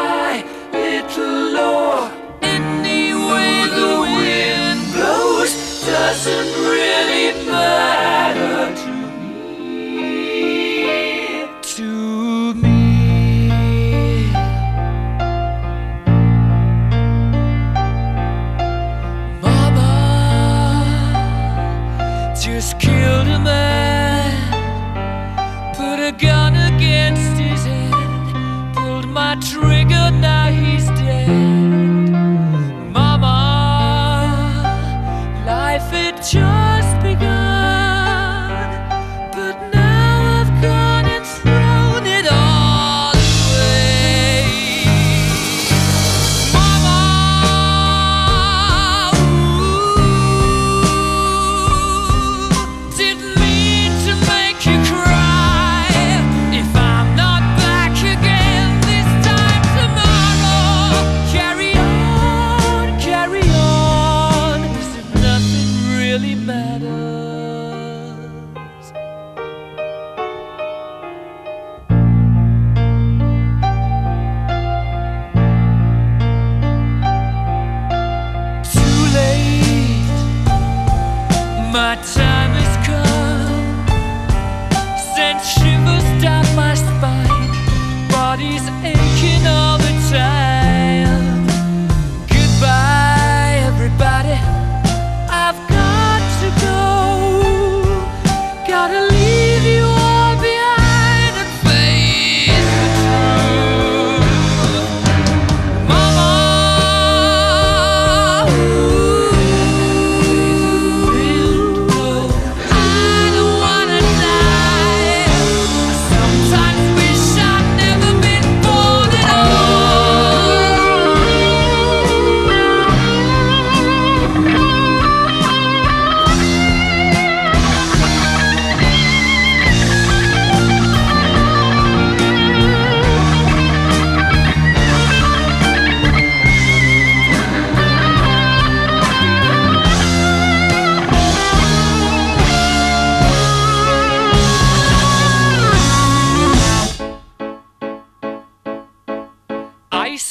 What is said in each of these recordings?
High, little low. Any the wind blows doesn't really matter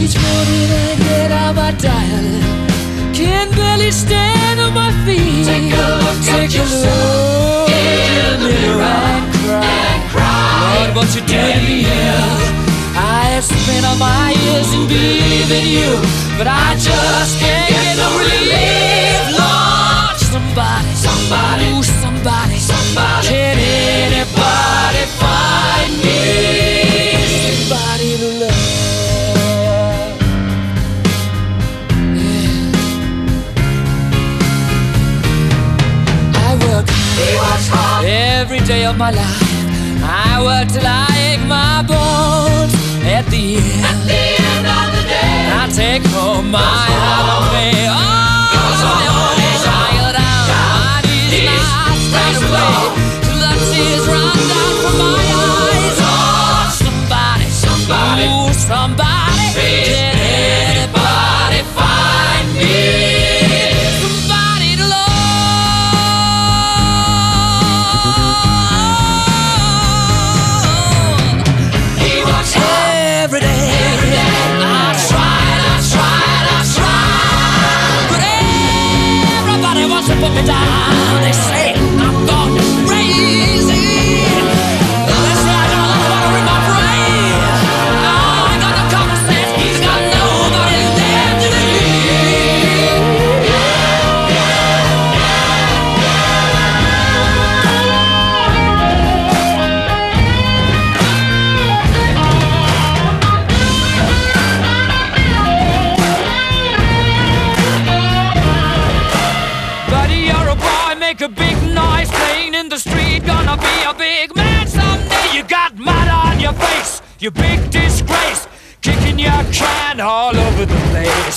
Each morning I get out my dial, can barely stand on my feet. Take a look Take at yourself look in the mirror and cry, and cry. Lord, what you done to me? I have spent all my years in believing you, but I just can't get no relief. day of my life. I worked till I ache my bones. At the end, At the end of the day, I take home my heart.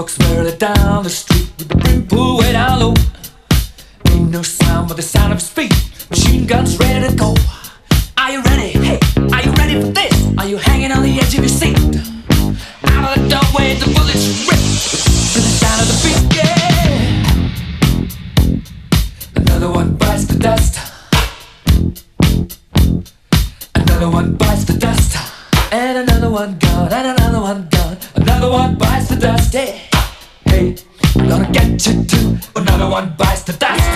Steve walks swirling down the street with the brim pulled way down low. Ain't no sound but the sound of his feet. Machine guns ready to go. Are you ready? attention to. Another one bites the dust.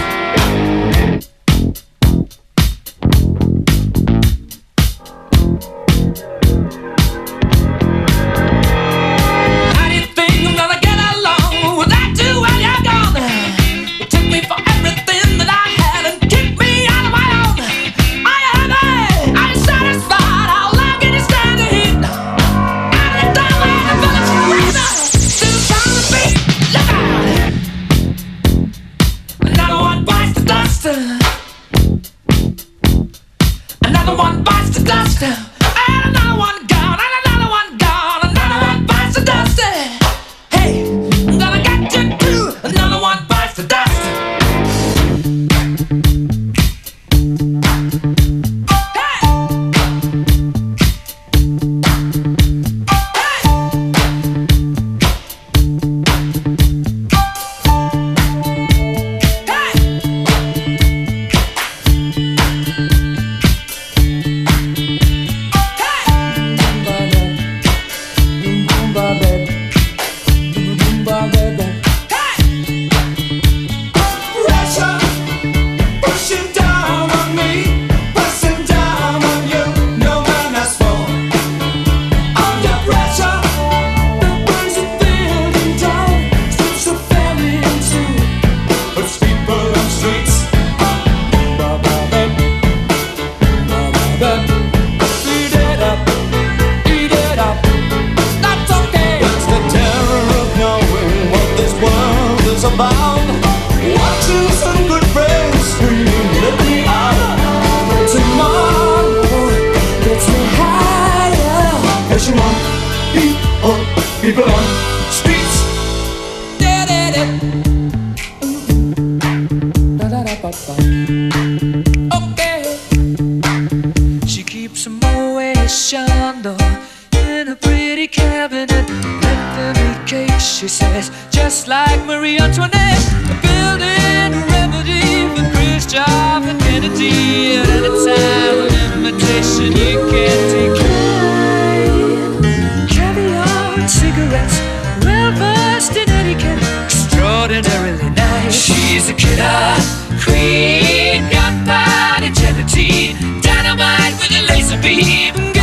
Dynamite with a laser beam.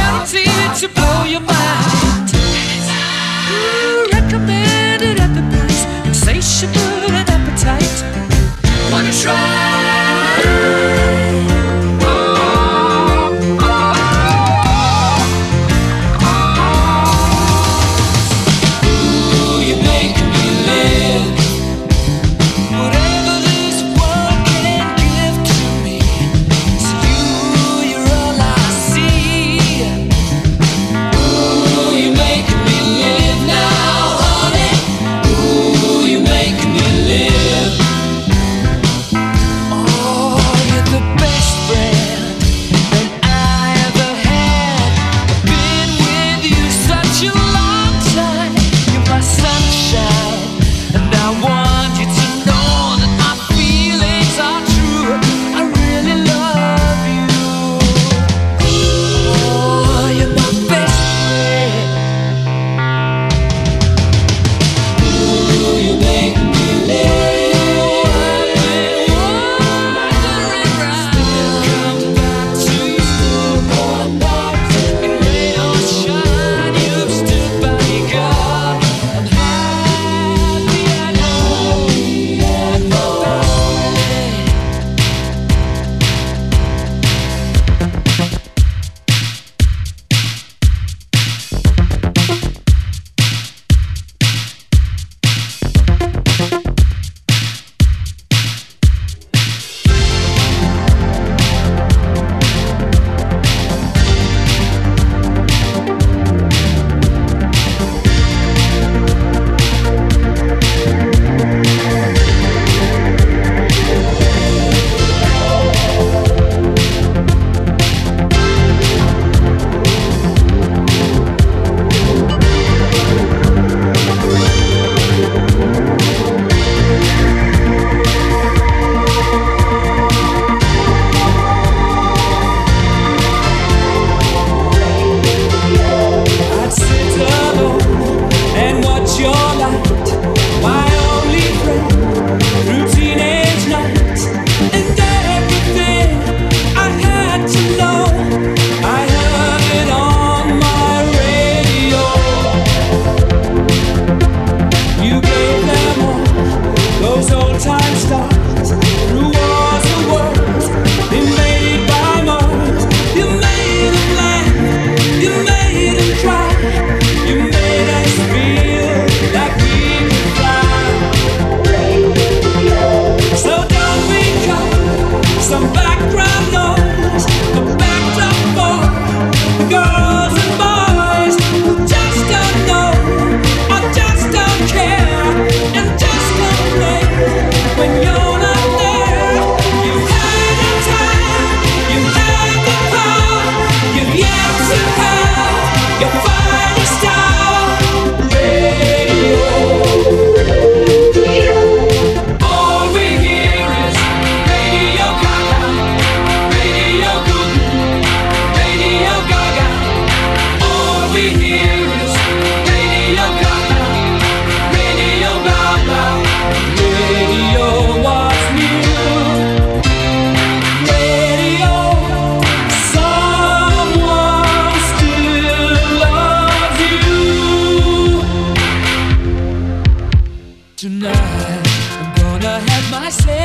Have